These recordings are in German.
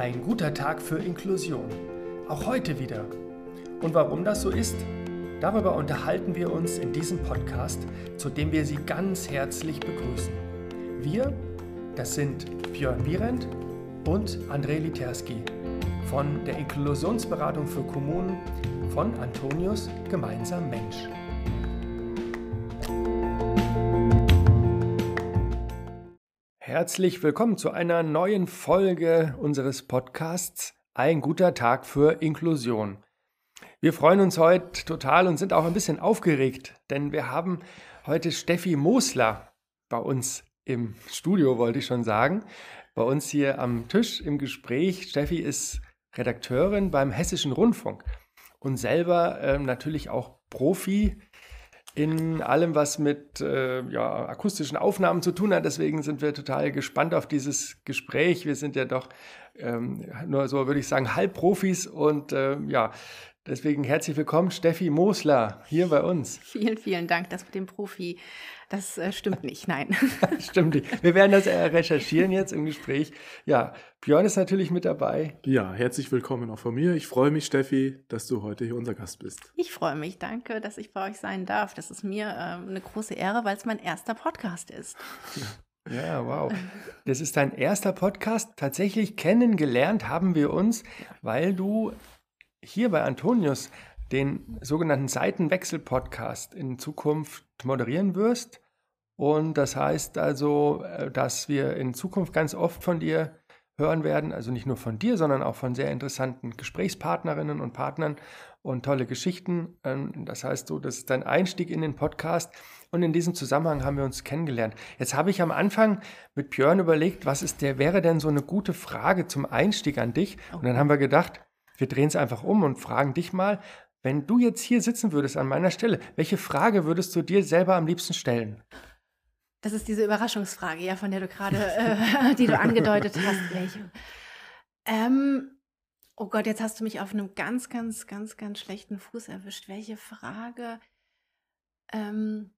Ein guter Tag für Inklusion. Auch heute wieder. Und warum das so ist, darüber unterhalten wir uns in diesem Podcast, zu dem wir Sie ganz herzlich begrüßen. Wir, das sind Björn Bierend und André Literski von der Inklusionsberatung für Kommunen von Antonius Gemeinsam Mensch. Herzlich willkommen zu einer neuen Folge unseres Podcasts Ein guter Tag für Inklusion. Wir freuen uns heute total und sind auch ein bisschen aufgeregt, denn wir haben heute Steffi Mosler bei uns im Studio, wollte ich schon sagen, bei uns hier am Tisch im Gespräch. Steffi ist Redakteurin beim Hessischen Rundfunk und selber äh, natürlich auch Profi in allem, was mit äh, ja, akustischen Aufnahmen zu tun hat. Deswegen sind wir total gespannt auf dieses Gespräch. Wir sind ja doch ähm, nur so, würde ich sagen, Halbprofis und äh, ja, deswegen herzlich willkommen, Steffi Mosler, hier bei uns. Vielen, vielen Dank, das mit dem Profi. Das äh, stimmt nicht, nein. stimmt nicht. Wir werden das äh, recherchieren jetzt im Gespräch. Ja, Björn ist natürlich mit dabei. Ja, herzlich willkommen auch von mir. Ich freue mich, Steffi, dass du heute hier unser Gast bist. Ich freue mich. Danke, dass ich bei euch sein darf. Das ist mir äh, eine große Ehre, weil es mein erster Podcast ist. Ja. Ja, wow. Das ist dein erster Podcast. Tatsächlich kennengelernt haben wir uns, weil du hier bei Antonius den sogenannten Seitenwechsel-Podcast in Zukunft moderieren wirst. Und das heißt also, äh, dass wir in Zukunft ganz oft von dir hören werden, also nicht nur von dir, sondern auch von sehr interessanten Gesprächspartnerinnen und Partnern und tolle Geschichten. Ähm, das heißt so, das ist dein Einstieg in den Podcast und in diesem Zusammenhang haben wir uns kennengelernt. Jetzt habe ich am Anfang mit Björn überlegt, was ist der, wäre denn so eine gute Frage zum Einstieg an dich? Und dann haben wir gedacht, wir drehen es einfach um und fragen dich mal, wenn du jetzt hier sitzen würdest an meiner Stelle, welche Frage würdest du dir selber am liebsten stellen? Das ist diese Überraschungsfrage, ja, von der du gerade, äh, die du angedeutet hast. Welche? Ähm, oh Gott, jetzt hast du mich auf einem ganz, ganz, ganz, ganz schlechten Fuß erwischt. Welche Frage? Ähm,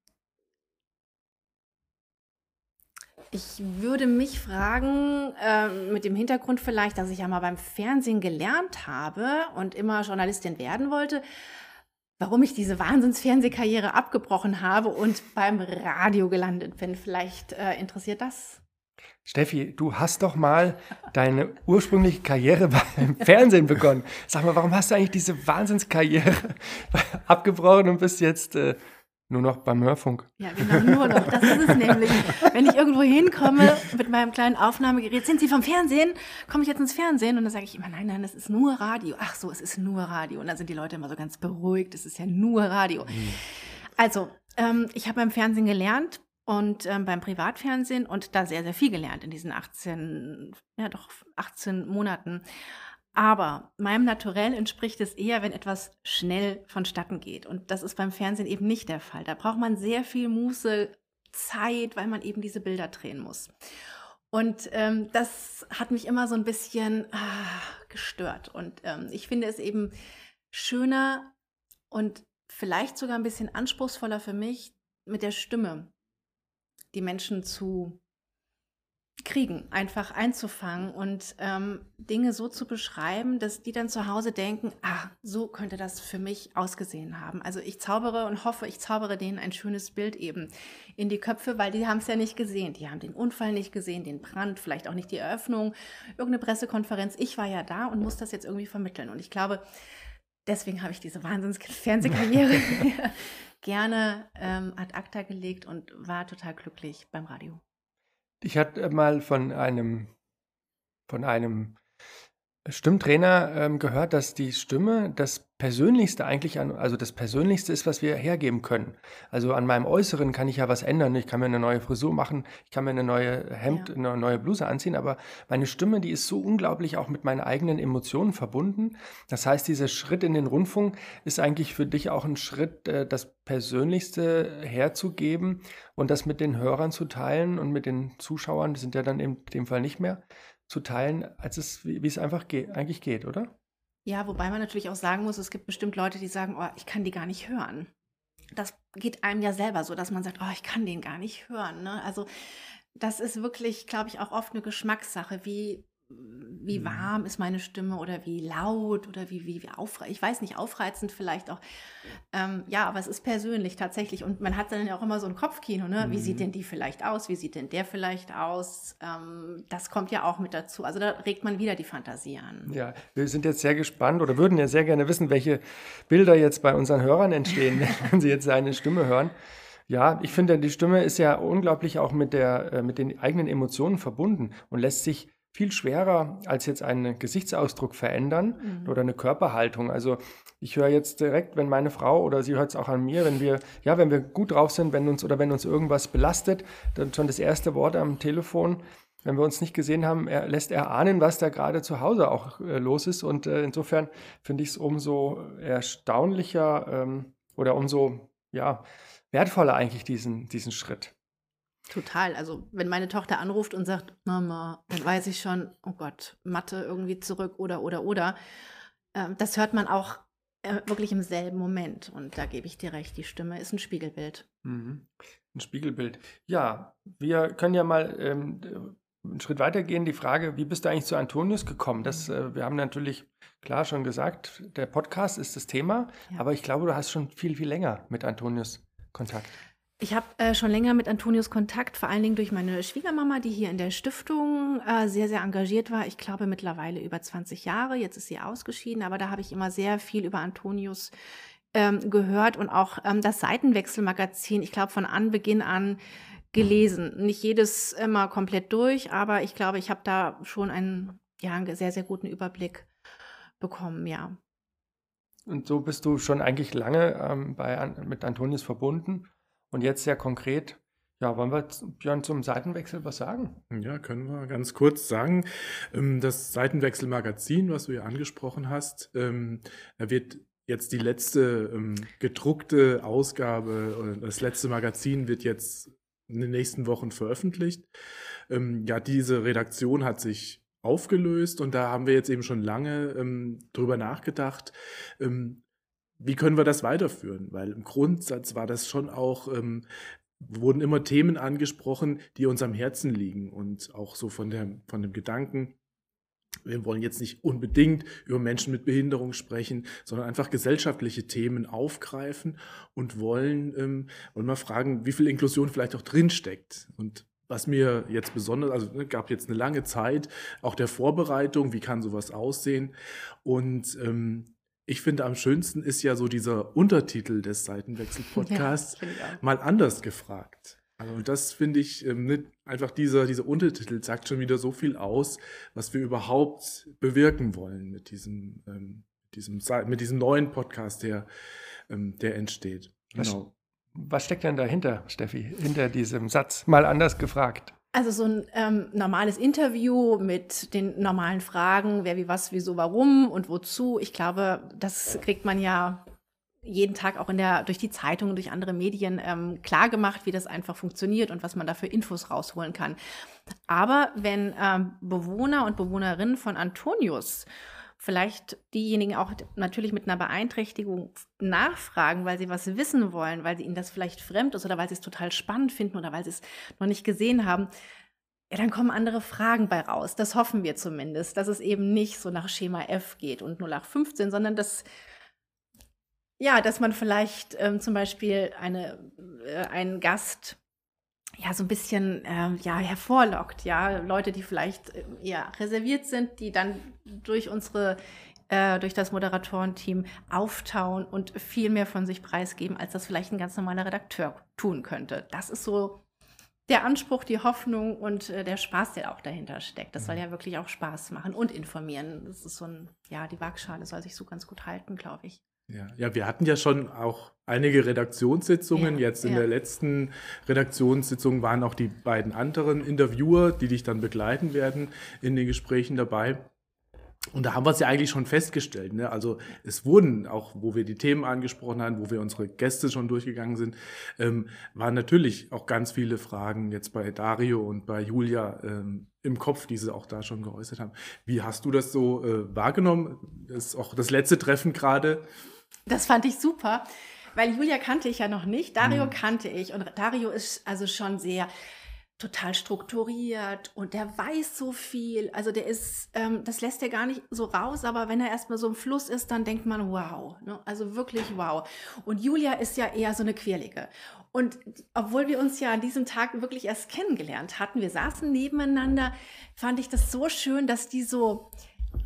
ich würde mich fragen, äh, mit dem Hintergrund vielleicht, dass ich ja mal beim Fernsehen gelernt habe und immer Journalistin werden wollte, warum ich diese Wahnsinns-Fernsehkarriere abgebrochen habe und beim Radio gelandet bin. Vielleicht äh, interessiert das. Steffi, du hast doch mal deine ursprüngliche Karriere beim Fernsehen begonnen. Sag mal, warum hast du eigentlich diese Wahnsinnskarriere abgebrochen und bist jetzt äh, nur noch beim Hörfunk. Ja, genau, nur noch. Das ist es nämlich. Wenn ich irgendwo hinkomme mit meinem kleinen Aufnahmegerät, sind Sie vom Fernsehen? Komme ich jetzt ins Fernsehen? Und dann sage ich immer, nein, nein, das ist nur Radio. Ach so, es ist nur Radio. Und dann sind die Leute immer so ganz beruhigt, es ist ja nur Radio. Mhm. Also, ähm, ich habe beim Fernsehen gelernt und ähm, beim Privatfernsehen und da sehr, sehr viel gelernt in diesen 18, ja doch 18 Monaten. Aber meinem Naturell entspricht es eher, wenn etwas schnell vonstatten geht. Und das ist beim Fernsehen eben nicht der Fall. Da braucht man sehr viel Muße, Zeit, weil man eben diese Bilder drehen muss. Und ähm, das hat mich immer so ein bisschen ah, gestört. Und ähm, ich finde es eben schöner und vielleicht sogar ein bisschen anspruchsvoller für mich, mit der Stimme die Menschen zu kriegen, einfach einzufangen und ähm, Dinge so zu beschreiben, dass die dann zu Hause denken, ah, so könnte das für mich ausgesehen haben. Also ich zaubere und hoffe, ich zaubere denen ein schönes Bild eben in die Köpfe, weil die haben es ja nicht gesehen. Die haben den Unfall nicht gesehen, den Brand, vielleicht auch nicht die Eröffnung, irgendeine Pressekonferenz. Ich war ja da und muss das jetzt irgendwie vermitteln. Und ich glaube, deswegen habe ich diese Wahnsinns-Fernsehkarriere gerne ähm, ad acta gelegt und war total glücklich beim Radio. Ich hatte mal von einem, von einem Stimmtrainer ähm, gehört, dass die Stimme das Persönlichste eigentlich an, also das Persönlichste ist, was wir hergeben können. Also an meinem Äußeren kann ich ja was ändern. Ich kann mir eine neue Frisur machen, ich kann mir eine neue Hemd, ja. eine neue Bluse anziehen, aber meine Stimme, die ist so unglaublich auch mit meinen eigenen Emotionen verbunden. Das heißt, dieser Schritt in den Rundfunk ist eigentlich für dich auch ein Schritt, äh, das Persönlichste herzugeben und das mit den Hörern zu teilen und mit den Zuschauern, die sind ja dann in dem Fall nicht mehr, zu teilen, als es, wie, wie es einfach geht, eigentlich geht, oder? Ja, wobei man natürlich auch sagen muss, es gibt bestimmt Leute, die sagen, oh, ich kann die gar nicht hören. Das geht einem ja selber so, dass man sagt, oh, ich kann den gar nicht hören. Ne? Also das ist wirklich, glaube ich, auch oft eine Geschmackssache. Wie wie mhm. warm ist meine Stimme oder wie laut oder wie, wie, wie aufreizend, ich weiß nicht, aufreizend vielleicht auch. Ähm, ja, aber es ist persönlich tatsächlich. Und man hat dann ja auch immer so ein Kopfkino, ne? Wie sieht mhm. denn die vielleicht aus? Wie sieht denn der vielleicht aus? Ähm, das kommt ja auch mit dazu. Also da regt man wieder die Fantasie an. Ja, wir sind jetzt sehr gespannt oder würden ja sehr gerne wissen, welche Bilder jetzt bei unseren Hörern entstehen, wenn sie jetzt seine Stimme hören. Ja, ich finde, die Stimme ist ja unglaublich auch mit, der, äh, mit den eigenen Emotionen verbunden und lässt sich viel schwerer als jetzt einen Gesichtsausdruck verändern mhm. oder eine Körperhaltung. Also ich höre jetzt direkt, wenn meine Frau oder sie hört es auch an mir, wenn wir, ja, wenn wir gut drauf sind, wenn uns oder wenn uns irgendwas belastet, dann schon das erste Wort am Telefon, wenn wir uns nicht gesehen haben, er, lässt er ahnen, was da gerade zu Hause auch äh, los ist. Und äh, insofern finde ich es umso erstaunlicher ähm, oder umso ja, wertvoller eigentlich diesen, diesen Schritt. Total. Also wenn meine Tochter anruft und sagt, Mama, dann weiß ich schon, oh Gott, Mathe irgendwie zurück oder oder oder. Ähm, das hört man auch äh, wirklich im selben Moment. Und da gebe ich dir recht, die Stimme ist ein Spiegelbild. Mhm. Ein Spiegelbild. Ja, wir können ja mal ähm, einen Schritt weiter gehen. Die Frage, wie bist du eigentlich zu Antonius gekommen? Das, äh, wir haben natürlich klar schon gesagt, der Podcast ist das Thema, ja. aber ich glaube, du hast schon viel, viel länger mit Antonius Kontakt. Ich habe äh, schon länger mit Antonius Kontakt, vor allen Dingen durch meine Schwiegermama, die hier in der Stiftung äh, sehr, sehr engagiert war. Ich glaube mittlerweile über 20 Jahre. Jetzt ist sie ausgeschieden, aber da habe ich immer sehr viel über Antonius ähm, gehört und auch ähm, das Seitenwechselmagazin, ich glaube, von Anbeginn an gelesen. Nicht jedes immer komplett durch, aber ich glaube, ich habe da schon einen, ja, einen sehr, sehr guten Überblick bekommen, ja. Und so bist du schon eigentlich lange ähm, bei, mit Antonius verbunden. Und jetzt sehr konkret, ja, wollen wir Björn zum Seitenwechsel was sagen? Ja, können wir ganz kurz sagen. Ähm, das Seitenwechsel-Magazin, was du ja angesprochen hast, ähm, da wird jetzt die letzte ähm, gedruckte Ausgabe, das letzte Magazin wird jetzt in den nächsten Wochen veröffentlicht. Ja, diese Redaktion hat sich aufgelöst und da haben wir jetzt eben schon lange drüber nachgedacht, wie können wir das weiterführen? Weil im Grundsatz war das schon auch, ähm, wurden immer Themen angesprochen, die uns am Herzen liegen und auch so von, der, von dem Gedanken, wir wollen jetzt nicht unbedingt über Menschen mit Behinderung sprechen, sondern einfach gesellschaftliche Themen aufgreifen und wollen, ähm, wollen mal fragen, wie viel Inklusion vielleicht auch drinsteckt. Und was mir jetzt besonders, also ne, gab jetzt eine lange Zeit auch der Vorbereitung, wie kann sowas aussehen. Und ähm, ich finde, am schönsten ist ja so dieser Untertitel des Seitenwechsel-Podcasts ja, mal anders gefragt. Also das finde ich, ähm, nicht, einfach dieser, dieser Untertitel sagt schon wieder so viel aus, was wir überhaupt bewirken wollen mit diesem, ähm, diesem, mit diesem neuen Podcast, der, ähm, der entsteht. Genau. Was, was steckt denn dahinter, Steffi, hinter diesem Satz? Mal anders gefragt. Also so ein ähm, normales Interview mit den normalen Fragen, wer wie was, wieso, warum und wozu. Ich glaube, das kriegt man ja jeden Tag auch in der, durch die Zeitung und durch andere Medien ähm, klar gemacht, wie das einfach funktioniert und was man da für Infos rausholen kann. Aber wenn ähm, Bewohner und Bewohnerinnen von Antonius vielleicht diejenigen auch natürlich mit einer Beeinträchtigung nachfragen, weil sie was wissen wollen, weil sie ihnen das vielleicht fremd ist oder weil sie es total spannend finden oder weil sie es noch nicht gesehen haben, ja, dann kommen andere Fragen bei raus. Das hoffen wir zumindest, dass es eben nicht so nach Schema F geht und nur nach 15, sondern dass ja, dass man vielleicht ähm, zum Beispiel eine, äh, einen Gast ja so ein bisschen äh, ja hervorlockt, ja Leute, die vielleicht äh, eher reserviert sind, die dann durch unsere äh, durch das Moderatorenteam auftauen und viel mehr von sich preisgeben, als das vielleicht ein ganz normaler Redakteur tun könnte. Das ist so der Anspruch, die Hoffnung und äh, der Spaß, der auch dahinter steckt. Das soll mhm. ja wirklich auch Spaß machen und informieren. Das ist so ein, ja, die Waagschale soll sich so ganz gut halten, glaube ich. Ja, ja, wir hatten ja schon auch einige Redaktionssitzungen. Ja, Jetzt in ja. der letzten Redaktionssitzung waren auch die beiden anderen Interviewer, die dich dann begleiten werden, in den Gesprächen dabei. Und da haben wir es ja eigentlich schon festgestellt. Ne? Also es wurden, auch wo wir die Themen angesprochen haben, wo wir unsere Gäste schon durchgegangen sind, ähm, waren natürlich auch ganz viele Fragen jetzt bei Dario und bei Julia ähm, im Kopf, die sie auch da schon geäußert haben. Wie hast du das so äh, wahrgenommen? Das ist auch das letzte Treffen gerade. Das fand ich super, weil Julia kannte ich ja noch nicht, Dario mhm. kannte ich und Dario ist also schon sehr total strukturiert und der weiß so viel. Also der ist, ähm, das lässt er gar nicht so raus, aber wenn er erstmal so im Fluss ist, dann denkt man, wow. Ne? Also wirklich wow. Und Julia ist ja eher so eine Quirlige. Und obwohl wir uns ja an diesem Tag wirklich erst kennengelernt hatten, wir saßen nebeneinander, fand ich das so schön, dass die so,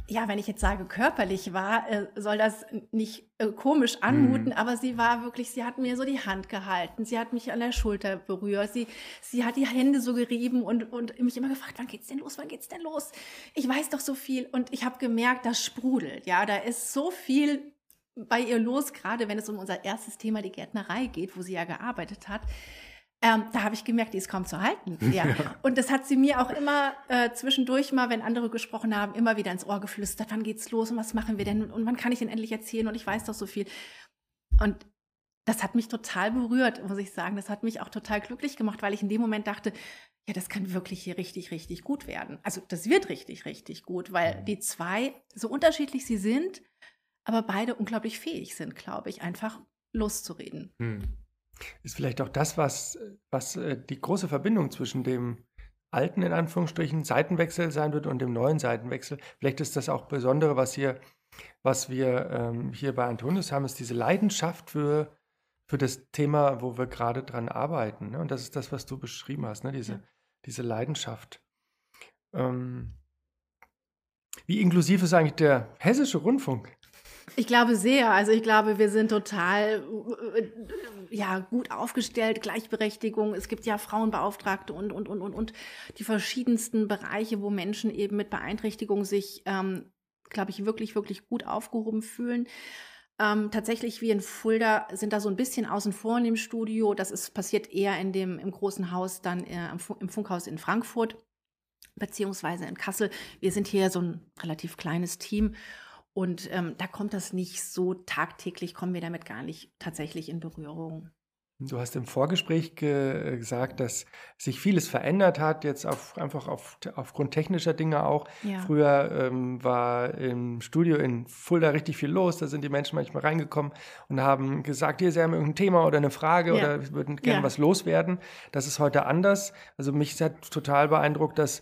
ja, wenn ich jetzt sage körperlich war, äh, soll das nicht äh, komisch anmuten, mhm. aber sie war wirklich, sie hat mir so die Hand gehalten, sie hat mich an der Schulter berührt, sie, sie hat die Hände so gerieben und, und mich immer gefragt, wann geht's denn los, wann geht's denn los? Ich weiß doch so viel und ich habe gemerkt, das sprudelt, ja, da ist so viel bei ihr los, gerade wenn es um unser erstes Thema, die Gärtnerei geht, wo sie ja gearbeitet hat. Ähm, da habe ich gemerkt, die ist kaum zu halten. Ja. Und das hat sie mir auch immer äh, zwischendurch mal, wenn andere gesprochen haben, immer wieder ins Ohr geflüstert, wann geht's los und was machen wir denn und wann kann ich denn endlich erzählen und ich weiß doch so viel. Und das hat mich total berührt, muss ich sagen. Das hat mich auch total glücklich gemacht, weil ich in dem Moment dachte, ja, das kann wirklich hier richtig, richtig gut werden. Also das wird richtig, richtig gut, weil mhm. die zwei, so unterschiedlich sie sind, aber beide unglaublich fähig sind, glaube ich, einfach loszureden. Hm. Ist vielleicht auch das, was, was äh, die große Verbindung zwischen dem alten, in Anführungsstrichen, Seitenwechsel sein wird und dem neuen Seitenwechsel. Vielleicht ist das auch Besondere, was hier, was wir ähm, hier bei Antonius haben, ist diese Leidenschaft für, für das Thema, wo wir gerade dran arbeiten. Ne? Und das ist das, was du beschrieben hast, ne? diese, ja. diese Leidenschaft. Ähm, wie inklusiv ist eigentlich der hessische Rundfunk? Ich glaube sehr. Also ich glaube, wir sind total äh, ja, gut aufgestellt, Gleichberechtigung. Es gibt ja Frauenbeauftragte und, und, und, und, und die verschiedensten Bereiche, wo Menschen eben mit Beeinträchtigung sich, ähm, glaube ich, wirklich, wirklich gut aufgehoben fühlen. Ähm, tatsächlich wie in Fulda sind da so ein bisschen außen vor in dem Studio. Das ist passiert eher in dem im großen Haus dann äh, im Funkhaus in Frankfurt beziehungsweise in Kassel. Wir sind hier so ein relativ kleines Team und ähm, da kommt das nicht so tagtäglich, kommen wir damit gar nicht tatsächlich in Berührung. Du hast im Vorgespräch ge gesagt, dass sich vieles verändert hat, jetzt auf, einfach auf, aufgrund technischer Dinge auch. Ja. Früher ähm, war im Studio in Fulda richtig viel los, da sind die Menschen manchmal reingekommen und haben gesagt, hier, Sie haben irgendein Thema oder eine Frage ja. oder würden gerne ja. was loswerden. Das ist heute anders. Also mich hat total beeindruckt, dass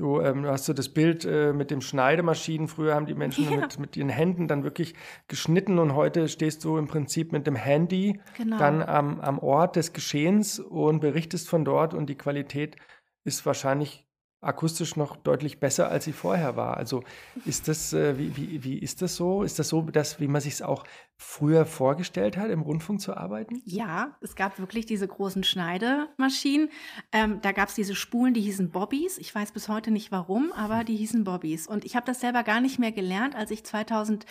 Du ähm, hast so das Bild äh, mit dem Schneidemaschinen. Früher haben die Menschen ja. mit, mit ihren Händen dann wirklich geschnitten und heute stehst du im Prinzip mit dem Handy genau. dann am, am Ort des Geschehens und berichtest von dort und die Qualität ist wahrscheinlich akustisch noch deutlich besser, als sie vorher war. Also ist das, äh, wie, wie, wie ist das so? Ist das so, dass, wie man sich es auch früher vorgestellt hat, im Rundfunk zu arbeiten? Ja, es gab wirklich diese großen Schneidemaschinen. Ähm, da gab es diese Spulen, die hießen Bobbys. Ich weiß bis heute nicht warum, aber die hießen Bobbys. Und ich habe das selber gar nicht mehr gelernt, als ich 2005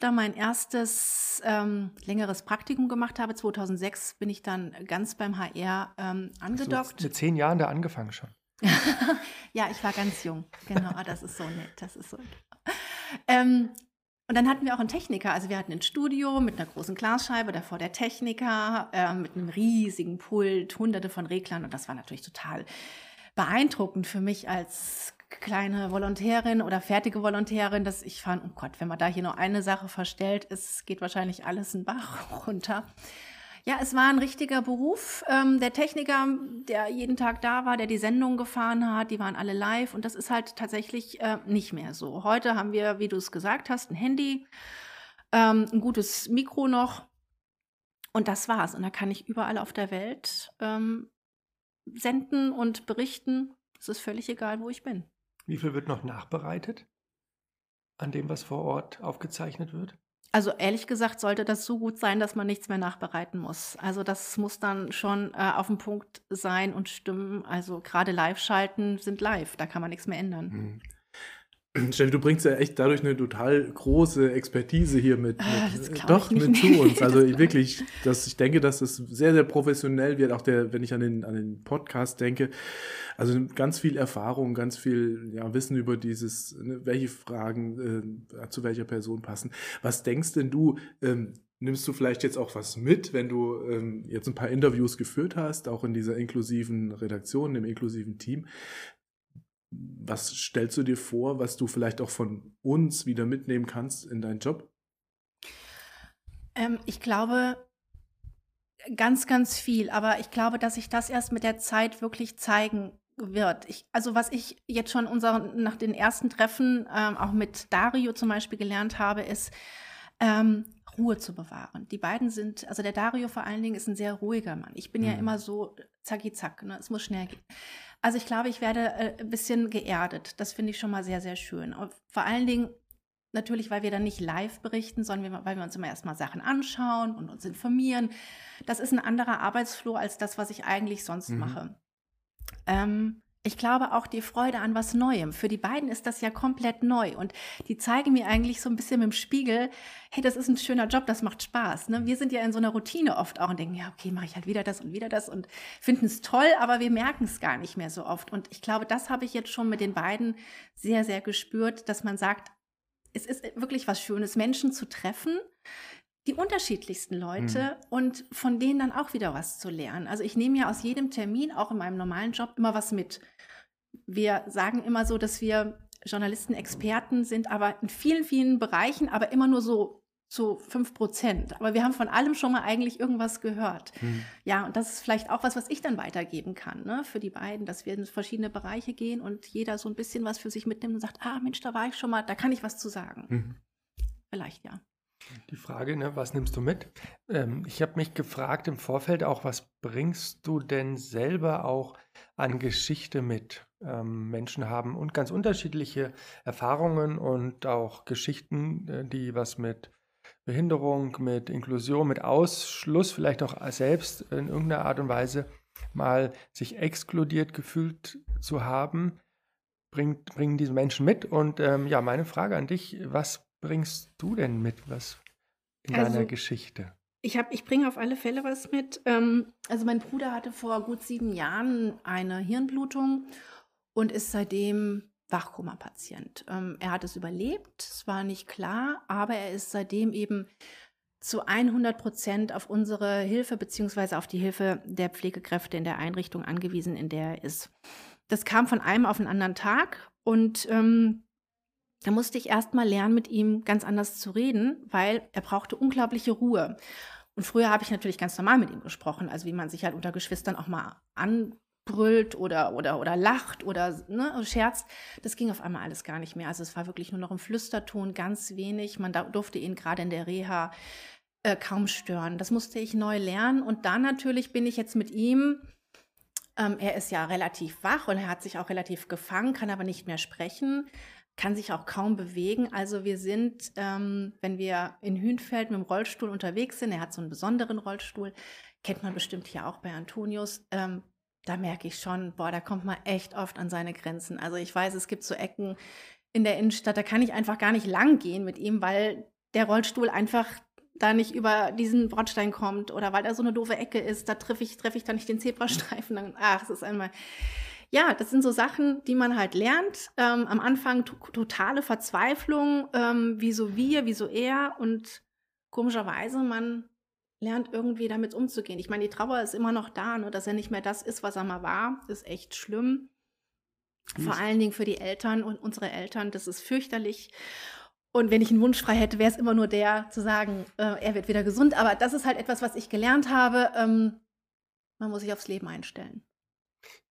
da mein erstes ähm, längeres Praktikum gemacht habe. 2006 bin ich dann ganz beim HR ähm, angedockt. So, mit zehn Jahren da angefangen schon. ja, ich war ganz jung. Genau, das ist so nett. Das ist so. Ähm, und dann hatten wir auch einen Techniker. Also wir hatten ein Studio mit einer großen Glasscheibe, davor der Techniker, äh, mit einem riesigen Pult, hunderte von Reglern. Und das war natürlich total beeindruckend für mich als kleine Volontärin oder fertige Volontärin, dass ich fand, oh Gott, wenn man da hier nur eine Sache verstellt, es geht wahrscheinlich alles einen Bach runter. Ja, es war ein richtiger Beruf. Ähm, der Techniker, der jeden Tag da war, der die Sendung gefahren hat, die waren alle live und das ist halt tatsächlich äh, nicht mehr so. Heute haben wir, wie du es gesagt hast, ein Handy, ähm, ein gutes Mikro noch und das war's. Und da kann ich überall auf der Welt ähm, senden und berichten. Es ist völlig egal, wo ich bin. Wie viel wird noch nachbereitet an dem, was vor Ort aufgezeichnet wird? Also ehrlich gesagt sollte das so gut sein, dass man nichts mehr nachbereiten muss. Also das muss dann schon äh, auf dem Punkt sein und stimmen. Also gerade Live-Schalten sind live, da kann man nichts mehr ändern. Mhm. Steffi, du bringst ja echt dadurch eine total große Expertise hier mit, ah, mit doch mit zu uns. Also wirklich, dass ich denke, dass es sehr, sehr professionell wird. Auch der, wenn ich an den, an den Podcast denke, also ganz viel Erfahrung, ganz viel ja, Wissen über dieses, ne, welche Fragen äh, zu welcher Person passen. Was denkst denn du? Ähm, nimmst du vielleicht jetzt auch was mit, wenn du ähm, jetzt ein paar Interviews geführt hast, auch in dieser inklusiven Redaktion, im inklusiven Team? Was stellst du dir vor, was du vielleicht auch von uns wieder mitnehmen kannst in deinen Job? Ähm, ich glaube, Ganz, ganz viel. Aber ich glaube, dass sich das erst mit der Zeit wirklich zeigen wird. Ich, also was ich jetzt schon unser, nach den ersten Treffen ähm, auch mit Dario zum Beispiel gelernt habe, ist ähm, Ruhe zu bewahren. Die beiden sind, also der Dario vor allen Dingen ist ein sehr ruhiger Mann. Ich bin mhm. ja immer so zacki zack, ne? es muss schnell gehen. Also ich glaube, ich werde äh, ein bisschen geerdet. Das finde ich schon mal sehr, sehr schön. Und vor allen Dingen natürlich, weil wir dann nicht live berichten, sondern weil wir uns immer erstmal Sachen anschauen und uns informieren. Das ist ein anderer Arbeitsflow als das, was ich eigentlich sonst mhm. mache. Ähm, ich glaube auch die Freude an was Neuem. Für die beiden ist das ja komplett neu. Und die zeigen mir eigentlich so ein bisschen mit dem Spiegel, hey, das ist ein schöner Job, das macht Spaß. Ne? Wir sind ja in so einer Routine oft auch und denken, ja, okay, mache ich halt wieder das und wieder das und finden es toll, aber wir merken es gar nicht mehr so oft. Und ich glaube, das habe ich jetzt schon mit den beiden sehr, sehr gespürt, dass man sagt, es ist wirklich was Schönes, Menschen zu treffen, die unterschiedlichsten Leute mhm. und von denen dann auch wieder was zu lernen. Also ich nehme ja aus jedem Termin, auch in meinem normalen Job, immer was mit. Wir sagen immer so, dass wir Journalisten Experten sind, aber in vielen, vielen Bereichen, aber immer nur so zu fünf Prozent. Aber wir haben von allem schon mal eigentlich irgendwas gehört. Mhm. Ja, und das ist vielleicht auch was, was ich dann weitergeben kann, ne, für die beiden, dass wir in verschiedene Bereiche gehen und jeder so ein bisschen was für sich mitnimmt und sagt, ah, Mensch, da war ich schon mal, da kann ich was zu sagen. Mhm. Vielleicht, ja. Die Frage, ne, was nimmst du mit? Ähm, ich habe mich gefragt im Vorfeld auch, was bringst du denn selber auch an Geschichte mit? Ähm, Menschen haben und ganz unterschiedliche Erfahrungen und auch Geschichten, äh, die was mit Behinderung, mit Inklusion, mit Ausschluss, vielleicht auch selbst in irgendeiner Art und Weise mal sich exkludiert gefühlt zu haben, bringt, bringen diese Menschen mit. Und ähm, ja, meine Frage an dich, was bringst du denn mit, was in also, deiner Geschichte? Ich, ich bringe auf alle Fälle was mit. Ähm, also mein Bruder hatte vor gut sieben Jahren eine Hirnblutung und ist seitdem Wachkoma-Patient. Ähm, er hat es überlebt, es war nicht klar, aber er ist seitdem eben zu 100 Prozent auf unsere Hilfe beziehungsweise auf die Hilfe der Pflegekräfte in der Einrichtung angewiesen, in der er ist. Das kam von einem auf den anderen Tag und ähm, da musste ich erst mal lernen, mit ihm ganz anders zu reden, weil er brauchte unglaubliche Ruhe. Und früher habe ich natürlich ganz normal mit ihm gesprochen, also wie man sich halt unter Geschwistern auch mal anbrüllt oder, oder, oder lacht oder ne, scherzt. Das ging auf einmal alles gar nicht mehr. Also es war wirklich nur noch im Flüsterton, ganz wenig. Man durfte ihn gerade in der Reha äh, kaum stören. Das musste ich neu lernen. Und dann natürlich bin ich jetzt mit ihm ähm, er ist ja relativ wach und er hat sich auch relativ gefangen, kann aber nicht mehr sprechen kann sich auch kaum bewegen. Also wir sind, ähm, wenn wir in Hünfeld mit dem Rollstuhl unterwegs sind, er hat so einen besonderen Rollstuhl, kennt man bestimmt hier auch bei Antonius, ähm, da merke ich schon, boah, da kommt man echt oft an seine Grenzen. Also ich weiß, es gibt so Ecken in der Innenstadt, da kann ich einfach gar nicht lang gehen mit ihm, weil der Rollstuhl einfach da nicht über diesen Bordstein kommt oder weil da so eine doofe Ecke ist, da treffe ich, treff ich da nicht den Zebrastreifen. Dann, ach, es ist einmal ja, das sind so Sachen, die man halt lernt. Ähm, am Anfang totale Verzweiflung, ähm, wieso wir, wieso er und komischerweise man lernt irgendwie damit umzugehen. Ich meine, die Trauer ist immer noch da, nur dass er nicht mehr das ist, was er mal war, ist echt schlimm. Vor allen Dingen für die Eltern und unsere Eltern, das ist fürchterlich. Und wenn ich einen Wunsch frei hätte, wäre es immer nur der, zu sagen, äh, er wird wieder gesund. Aber das ist halt etwas, was ich gelernt habe. Ähm, man muss sich aufs Leben einstellen.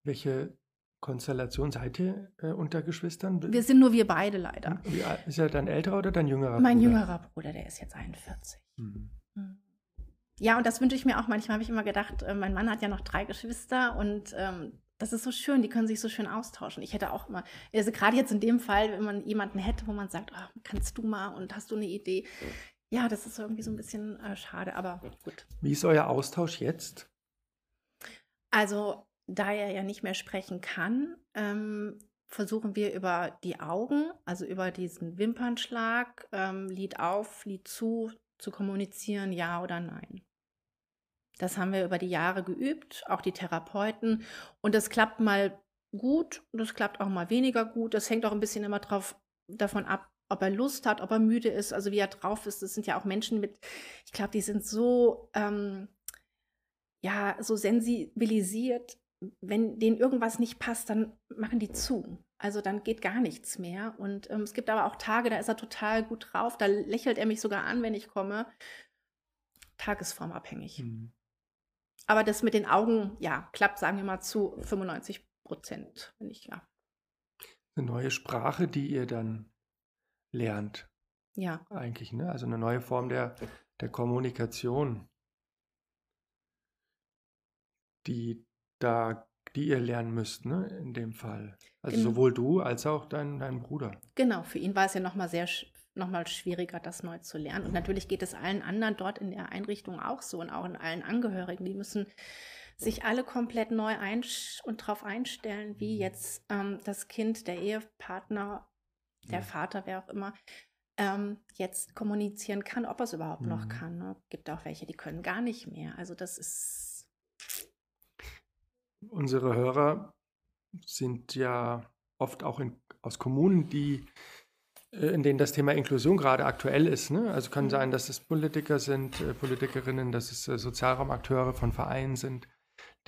Welche Konstellation seid ihr äh, unter Geschwistern? Wir sind nur wir beide leider. Wie, ist er dein älterer oder dein jüngerer mein Bruder? Mein jüngerer Bruder, der ist jetzt 41. Mhm. Ja, und das wünsche ich mir auch. Manchmal habe ich immer gedacht, äh, mein Mann hat ja noch drei Geschwister und ähm, das ist so schön, die können sich so schön austauschen. Ich hätte auch immer, also gerade jetzt in dem Fall, wenn man jemanden hätte, wo man sagt, oh, kannst du mal und hast du eine Idee? Ja, das ist irgendwie so ein bisschen äh, schade, aber gut. Wie ist euer Austausch jetzt? Also da er ja nicht mehr sprechen kann, ähm, versuchen wir über die Augen, also über diesen Wimpernschlag, ähm, Lied auf, Lied zu, zu kommunizieren, ja oder nein. Das haben wir über die Jahre geübt, auch die Therapeuten. Und das klappt mal gut, das klappt auch mal weniger gut. Das hängt auch ein bisschen immer drauf, davon ab, ob er Lust hat, ob er müde ist, also wie er drauf ist. Das sind ja auch Menschen mit, ich glaube, die sind so, ähm, ja, so sensibilisiert, wenn denen irgendwas nicht passt, dann machen die zu. Also dann geht gar nichts mehr. Und ähm, es gibt aber auch Tage, da ist er total gut drauf. Da lächelt er mich sogar an, wenn ich komme. Tagesformabhängig. Mhm. aber das mit den Augen, ja, klappt, sagen wir mal, zu 95 Prozent, wenn ich, ja. Eine neue Sprache, die ihr dann lernt. Ja. Eigentlich, ne? Also eine neue Form der, der Kommunikation, die da, die ihr lernen müsst, ne? In dem Fall. Also Genau. sowohl du als auch dein, dein Bruder. Genau, für ihn war es ja nochmal sehr sch- noch mal schwieriger, das neu zu lernen. Und natürlich geht es allen anderen dort in der Einrichtung auch so und auch in allen Angehörigen. Die müssen sich alle komplett neu und darauf einstellen, wie jetzt ähm, das Kind, der Ehepartner, der Ja. Vater, wer auch immer, ähm, jetzt kommunizieren kann, ob er es überhaupt noch Mhm. kann. Ne? Gibt auch welche, die können gar nicht mehr. Also das ist Unsere Hörer sind ja oft auch in, aus Kommunen, die, äh, in denen das Thema Inklusion gerade aktuell ist. Ne? Also kann Mhm. sein, dass es Politiker sind, äh, Politikerinnen, dass es äh, Sozialraumakteure von Vereinen sind,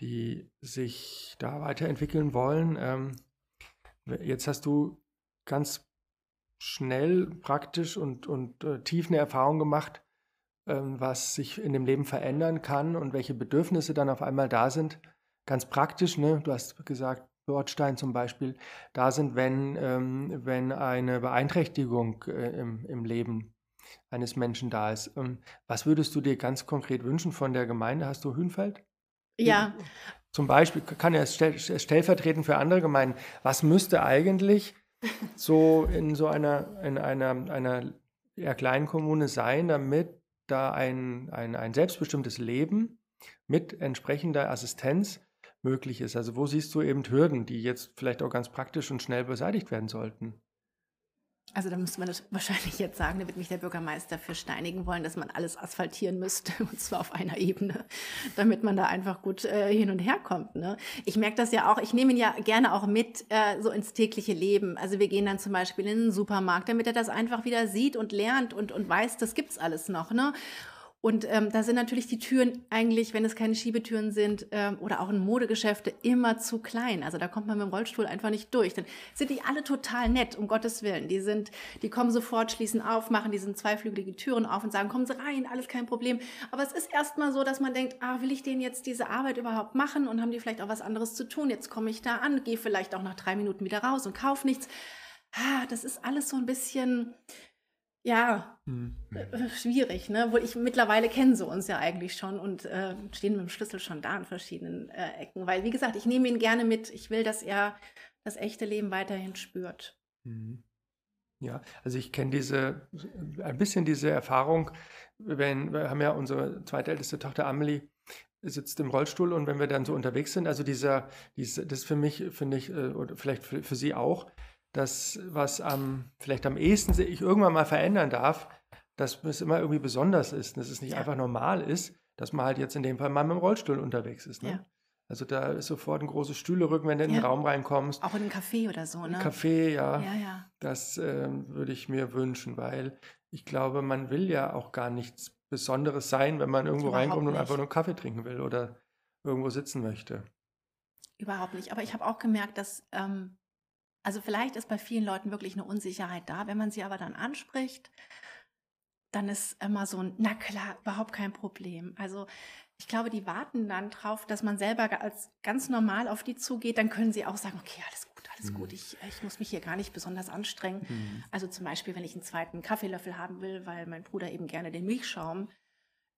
die sich da weiterentwickeln wollen. Ähm, jetzt hast du ganz schnell, praktisch und, und tief eine Erfahrung gemacht, ähm, was sich in dem Leben verändern kann und welche Bedürfnisse dann auf einmal da sind. Ganz praktisch, ne? Du hast gesagt, Bordstein zum Beispiel, da sind, wenn, ähm, wenn eine Beeinträchtigung äh, im, im Leben eines Menschen da ist. Ähm, was würdest du dir ganz konkret wünschen von der Gemeinde? Hast du Hünfeld? ja, Zum Beispiel kann er stell, stellvertretend für andere Gemeinden. Was müsste eigentlich so in so einer, in einer, einer eher kleinen Kommune sein, damit da ein, ein, ein selbstbestimmtes Leben mit entsprechender Assistenz möglich ist? Also wo siehst du eben Hürden, die jetzt vielleicht auch ganz praktisch und schnell beseitigt werden sollten? Also da müsste man das wahrscheinlich jetzt sagen, da wird mich der Bürgermeister für steinigen wollen, dass man alles asphaltieren müsste, und zwar auf einer Ebene, damit man da einfach gut äh, hin und her kommt. Ne? Ich merke das ja auch, ich nehme ihn ja gerne auch mit äh, so ins tägliche Leben. Also wir gehen dann zum Beispiel in den Supermarkt, damit er das einfach wieder sieht und lernt und, und weiß, das gibt's alles noch. Ne? Und ähm, da sind natürlich die Türen eigentlich, wenn es keine Schiebetüren sind ähm, oder auch in Modegeschäfte, immer zu klein. Also da kommt man mit dem Rollstuhl einfach nicht durch. Dann sind die alle total nett, um Gottes Willen. Die sind, die kommen sofort, schließen auf, machen diese zweiflügelige Türen auf und sagen, kommen Sie rein, alles kein Problem. Aber es ist erstmal so, dass man denkt, ah, will ich denen jetzt diese Arbeit überhaupt machen und haben die vielleicht auch was anderes zu tun? Jetzt komme ich da an, gehe vielleicht auch nach drei Minuten wieder raus und kauf nichts. Ah, das ist alles so ein bisschen, ja, Hm. äh, schwierig, ne? Wo ich mittlerweile kennen sie uns ja eigentlich schon und äh, stehen mit dem Schlüssel schon da in verschiedenen äh, Ecken. Weil, wie gesagt, ich nehme ihn gerne mit. Ich will, dass er das echte Leben weiterhin spürt. Mhm. Ja, also ich kenne diese, ein bisschen diese Erfahrung, wenn, wir haben ja unsere zweitälteste Tochter Amelie, sitzt im Rollstuhl und wenn wir dann so unterwegs sind, also dieser, diese, das für mich, finde ich, äh, oder vielleicht für, für sie auch, das, was am, vielleicht am ehesten ich irgendwann mal verändern darf, dass es immer irgendwie besonders ist, dass es nicht Ja. einfach normal ist, dass man halt jetzt in dem Fall mal mit dem Rollstuhl unterwegs ist. Ne? Ja. Also da ist sofort ein großes Stühlerücken, wenn du in den Ja. Raum reinkommst. Auch in einem Café oder so, ne? Kaffee, ja. Ja, ja. Das ähm, würde ich mir wünschen, weil ich glaube, man will ja auch gar nichts Besonderes sein, wenn man irgendwo Überhaupt reinkommt und nicht. einfach nur Kaffee trinken will oder irgendwo sitzen möchte. Überhaupt nicht. Aber ich habe auch gemerkt, dass, ähm, also vielleicht ist bei vielen Leuten wirklich eine Unsicherheit da. Wenn man sie aber dann anspricht, dann ist immer so ein, na klar, überhaupt kein Problem. Also ich glaube, die warten dann drauf, dass man selber als ganz normal auf die zugeht. Dann können sie auch sagen, okay, alles gut, alles Mhm. gut. Ich, ich muss mich hier gar nicht besonders anstrengen. Also zum Beispiel, wenn ich einen zweiten Kaffeelöffel haben will, weil mein Bruder eben gerne den Milchschaum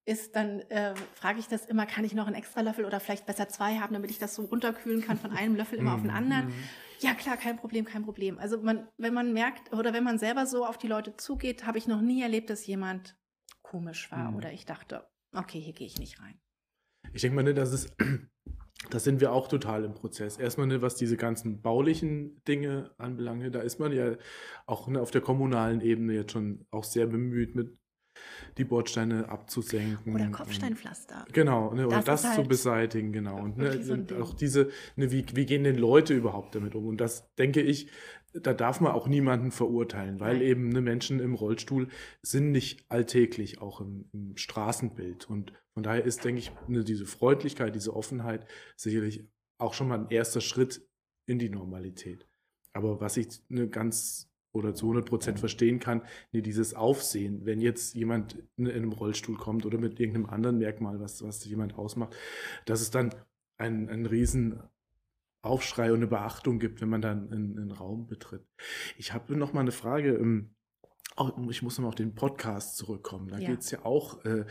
isst, dann äh, frage ich das immer, kann ich noch einen extra Löffel oder vielleicht besser zwei haben, damit ich das so runterkühlen kann von einem Löffel immer auf den anderen. Mhm. Ja, klar, kein Problem, kein Problem. Also man, wenn man merkt oder wenn man selber so auf die Leute zugeht, habe ich noch nie erlebt, dass jemand komisch war Mhm. oder ich dachte, okay, hier gehe ich nicht rein. Ich denke mal, ne, das ist, das sind wir auch total im Prozess. Erstmal, ne, was diese ganzen baulichen Dinge anbelangt, ne, da ist man ja auch ne, auf der kommunalen Ebene jetzt schon auch sehr bemüht, mit die Bordsteine abzusenken. Oder Kopfsteinpflaster. Genau, ne, oder Das das, ist zu halt beseitigen, genau. Und ne, so auch diese, ne, wie, wie gehen denn Leute überhaupt damit um? Und das denke ich, da darf man auch niemanden verurteilen, weil Nein. eben ne, Menschen im Rollstuhl sind nicht alltäglich, auch im, im Straßenbild. Und von daher ist, denke ich, ne, diese Freundlichkeit, diese Offenheit sicherlich auch schon mal ein erster Schritt in die Normalität. Aber was ich ne, ganz oder zu 100 Prozent verstehen kann, nee, dieses Aufsehen, wenn jetzt jemand in, in einem Rollstuhl kommt oder mit irgendeinem anderen Merkmal, was, was jemand ausmacht, dass es dann ein, ein riesen Aufschrei und eine Beachtung gibt, wenn man dann einen Raum betritt. Ich habe noch mal eine Frage. Ähm, ich muss nochmal auf den Podcast zurückkommen. Da ja. geht es ja auch, äh,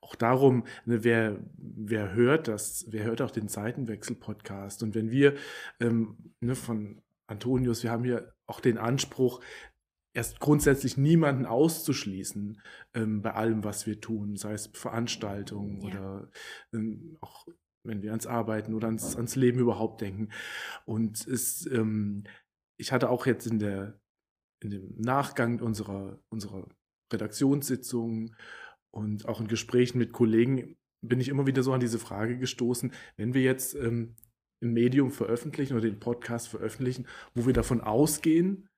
auch darum, ne, wer, wer hört das, wer hört auch den Seitenwechsel-Podcast. Und wenn wir ähm, ne, von Antonius, wir haben hier auch den Anspruch, erst grundsätzlich niemanden auszuschließen ähm, bei allem, was wir tun, sei es Veranstaltungen ja. oder ähm, auch wenn wir ans Arbeiten oder ans, ans Leben überhaupt denken. Und es, ähm, ich hatte auch jetzt in der in dem Nachgang unserer, unserer Redaktionssitzungen und auch in Gesprächen mit Kollegen bin ich immer wieder so an diese Frage gestoßen, wenn wir jetzt ähm, ein Medium veröffentlichen oder den Podcast veröffentlichen, wo wir davon ausgehen,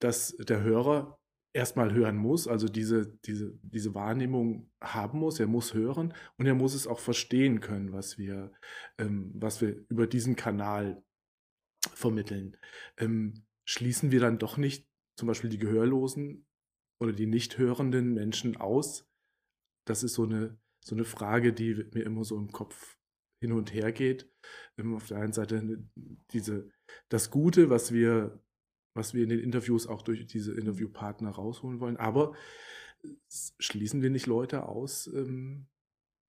dass der Hörer erstmal hören muss, also diese, diese, diese Wahrnehmung haben muss, er muss hören und er muss es auch verstehen können, was wir, ähm, was wir über diesen Kanal vermitteln. Ähm, schließen wir dann doch nicht zum Beispiel die Gehörlosen oder die nicht hörenden Menschen aus? Das ist so eine, so eine Frage, die mir immer so im Kopf hin und her geht. Auf der einen Seite diese, das Gute, was wir, was wir in den Interviews auch durch diese Interviewpartner rausholen wollen, aber schließen wir nicht Leute aus, ähm,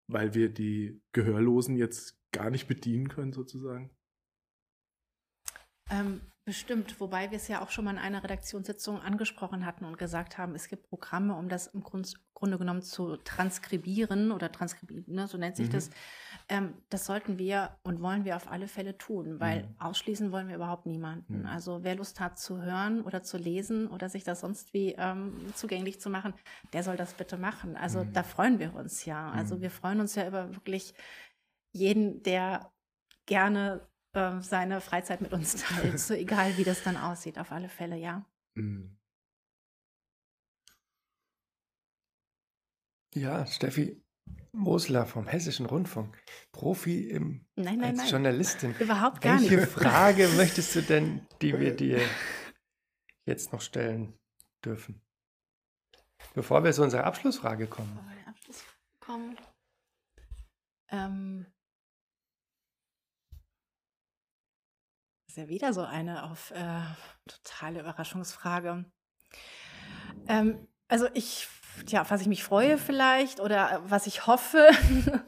weil wir die Gehörlosen jetzt gar nicht bedienen können, sozusagen? Ähm, Bestimmt, wobei wir es ja auch schon mal in einer Redaktionssitzung angesprochen hatten und gesagt haben, es gibt Programme, um das im Grund, Grunde genommen zu transkribieren oder transkribieren, ne, so nennt sich mhm. das. Ähm, das sollten wir und wollen wir auf alle Fälle tun, weil mhm. ausschließen wollen wir überhaupt niemanden. Mhm. Also wer Lust hat zu hören oder zu lesen oder sich das sonst wie ähm, zugänglich zu machen, der soll das bitte machen. Also mhm. da freuen wir uns ja. Also mhm. wir freuen uns ja über wirklich jeden, der gerne äh, seine Freizeit mit uns teilt. so egal, wie das dann aussieht, auf alle Fälle, ja. Mhm. Ja, Steffi Mosler vom Hessischen Rundfunk, Profi im nein, nein, als nein. Journalistin. Überhaupt gar Welche nicht. Welche Frage möchtest du denn, die wir dir jetzt noch stellen dürfen? Bevor wir zu unserer Abschlussfrage kommen. Bevor wir Abschluss kommen. Ähm, Das ist ja wieder so eine auf äh, totale Überraschungsfrage. Ähm, also ich, ja, was ich mich freue vielleicht oder was ich hoffe,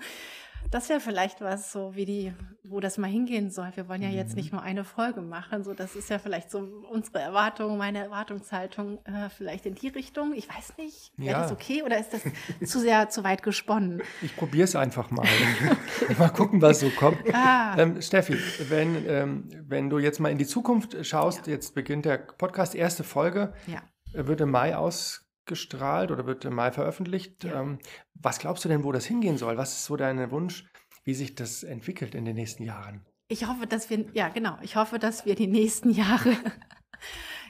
das wäre vielleicht was so wie die, wo das mal hingehen soll. Wir wollen ja jetzt nicht mhm. nur eine Folge machen. So, das ist ja vielleicht so unsere Erwartung, meine Erwartungshaltung, äh, vielleicht in die Richtung. Ich weiß nicht. Wäre ja. das okay oder ist das zu sehr zu weit gesponnen? Ich probiere es einfach mal. okay. Mal gucken, was so kommt. Ah. Ähm, Steffi, wenn, ähm, wenn du jetzt mal in die Zukunft schaust, ja. jetzt beginnt der Podcast, erste Folge, ja. wird im Mai aus gestrahlt oder wird im Mai veröffentlicht. Ja. Ähm, was glaubst du denn, wo das hingehen soll? Was ist so dein Wunsch, wie sich das entwickelt in den nächsten Jahren? Ich hoffe, dass wir, ja genau, ich hoffe, dass wir die nächsten Jahre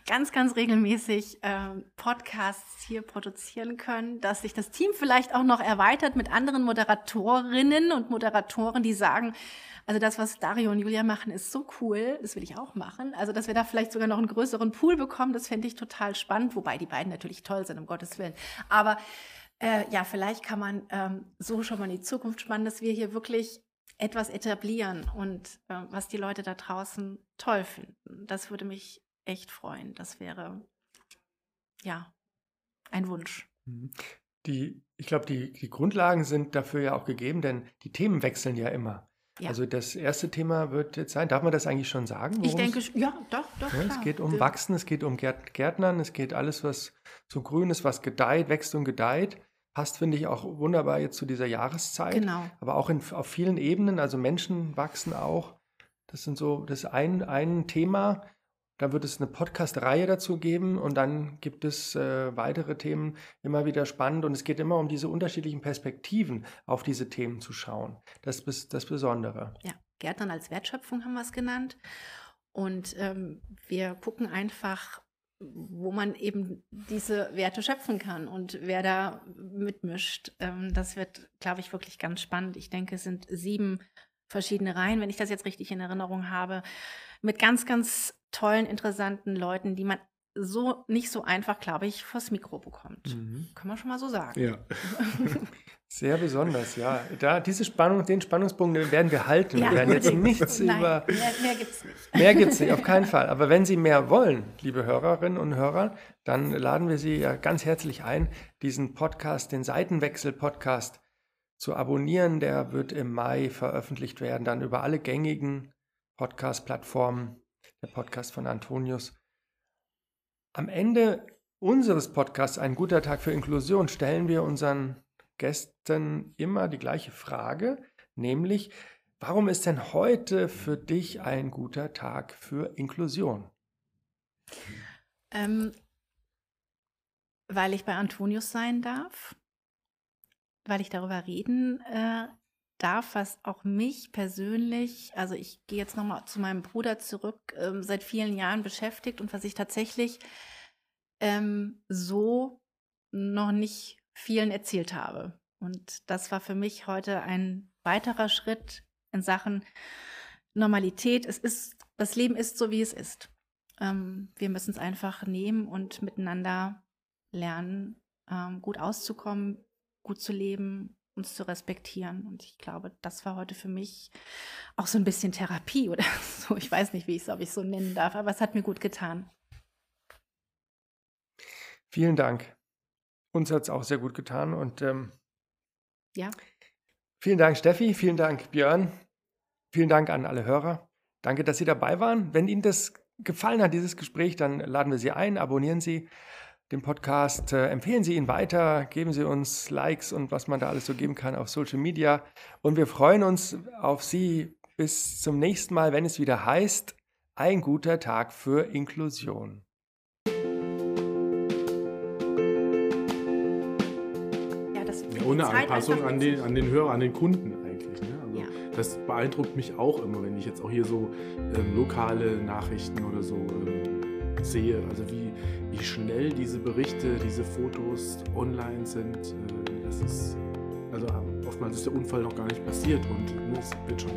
ganz, ganz regelmäßig ähm, Podcasts hier produzieren können, dass sich das Team vielleicht auch noch erweitert mit anderen Moderatorinnen und Moderatoren, die sagen, also das, was Dario und Julia machen, ist so cool. Das will ich auch machen. Also, dass wir da vielleicht sogar noch einen größeren Pool bekommen, das fände ich total spannend. Wobei die beiden natürlich toll sind, um Gottes Willen. Aber äh, ja, vielleicht kann man ähm, so schon mal in die Zukunft spannen, dass wir hier wirklich etwas etablieren und äh, was die Leute da draußen toll finden. Das würde mich echt freuen. Das wäre ja ein Wunsch. Mhm. Die, ich glaube, die, die Grundlagen sind dafür ja auch gegeben, denn die Themen wechseln ja immer. Ja. Also das erste Thema wird jetzt sein, darf man das eigentlich schon sagen? Ich denke, ja, doch, doch. Ja, es geht um Wachsen, es geht um Gärtnern, es geht alles, was so grün ist, was gedeiht, wächst und gedeiht. Passt, finde ich, auch wunderbar jetzt zu dieser Jahreszeit. Genau. Aber auch in, auf vielen Ebenen, also Menschen wachsen auch. Das sind so, das ist ein, ein Thema. Da wird es eine Podcast-Reihe dazu geben und dann gibt es äh, weitere Themen, immer wieder spannend. Und es geht immer um diese unterschiedlichen Perspektiven auf diese Themen zu schauen. Das ist das Besondere. Ja, Gärtnern als Wertschöpfung haben wir es genannt. Und ähm, wir gucken einfach, wo man eben diese Werte schöpfen kann und wer da mitmischt. Ähm, das wird, glaube ich, wirklich ganz spannend. Ich denke, es sind sieben verschiedene Reihen, wenn ich das jetzt richtig in Erinnerung habe, mit ganz, ganz tollen, interessanten Leuten, die man so nicht so einfach, glaube ich, vors Mikro bekommt. Mhm. Kann man schon mal so sagen. Ja. Sehr besonders, ja. Da, diese Spannung, den Spannungspunkt werden wir halten. Ja, wir werden jetzt nichts Nein, über. Mehr, mehr gibt es nicht. Mehr gibt es nicht, auf keinen Fall. Aber wenn Sie mehr wollen, liebe Hörerinnen und Hörer, dann laden wir Sie ja ganz herzlich ein, diesen Podcast, den Seitenwechsel-Podcast zu abonnieren. Der wird im Mai veröffentlicht werden, dann über alle gängigen Podcast-Plattformen. Der Podcast von Antonius. Am Ende unseres Podcasts Ein guter Tag für Inklusion stellen wir unseren Gästen immer die gleiche Frage, nämlich, warum ist denn heute für dich ein guter Tag für Inklusion? Ähm, weil ich bei Antonius sein darf, weil ich darüber reden äh, darf, was auch mich persönlich, also ich gehe jetzt nochmal zu meinem Bruder zurück, ähm, seit vielen Jahren beschäftigt und was ich tatsächlich ähm, so noch nicht vielen erzählt habe. Und das war für mich heute ein weiterer Schritt in Sachen Normalität. Es ist, das Leben ist so, wie es ist. Ähm, wir müssen es einfach nehmen und miteinander lernen, ähm, gut auszukommen, gut zu leben, uns zu respektieren. Und ich glaube, das war heute für mich auch so ein bisschen Therapie oder so. Ich weiß nicht, wie ich es, ob ich so nennen darf, aber es hat mir gut getan. Vielen Dank. Uns hat es auch sehr gut getan und ähm, Ja, vielen Dank, Steffi, vielen Dank, Björn, vielen Dank an alle Hörer. Danke, dass Sie dabei waren. Wenn Ihnen das gefallen hat, dieses Gespräch, dann laden wir Sie ein, abonnieren Sie den Podcast, äh, empfehlen Sie ihn weiter, geben Sie uns Likes und was man da alles so geben kann auf Social Media. Und wir freuen uns auf Sie bis zum nächsten Mal, wenn es wieder heißt, ein guter Tag für Inklusion. ja das Ja, ohne Anpassung an den, an den Hörer, an den Kunden eigentlich. Ne? Also Ja. Das beeindruckt mich auch immer, wenn ich jetzt auch hier so ähm, lokale Nachrichten oder so ähm, sehe. Also wie, wie schnell diese Berichte, diese Fotos online sind. Äh, das ist, also oftmals ist der Unfall noch gar nicht passiert und es wird schon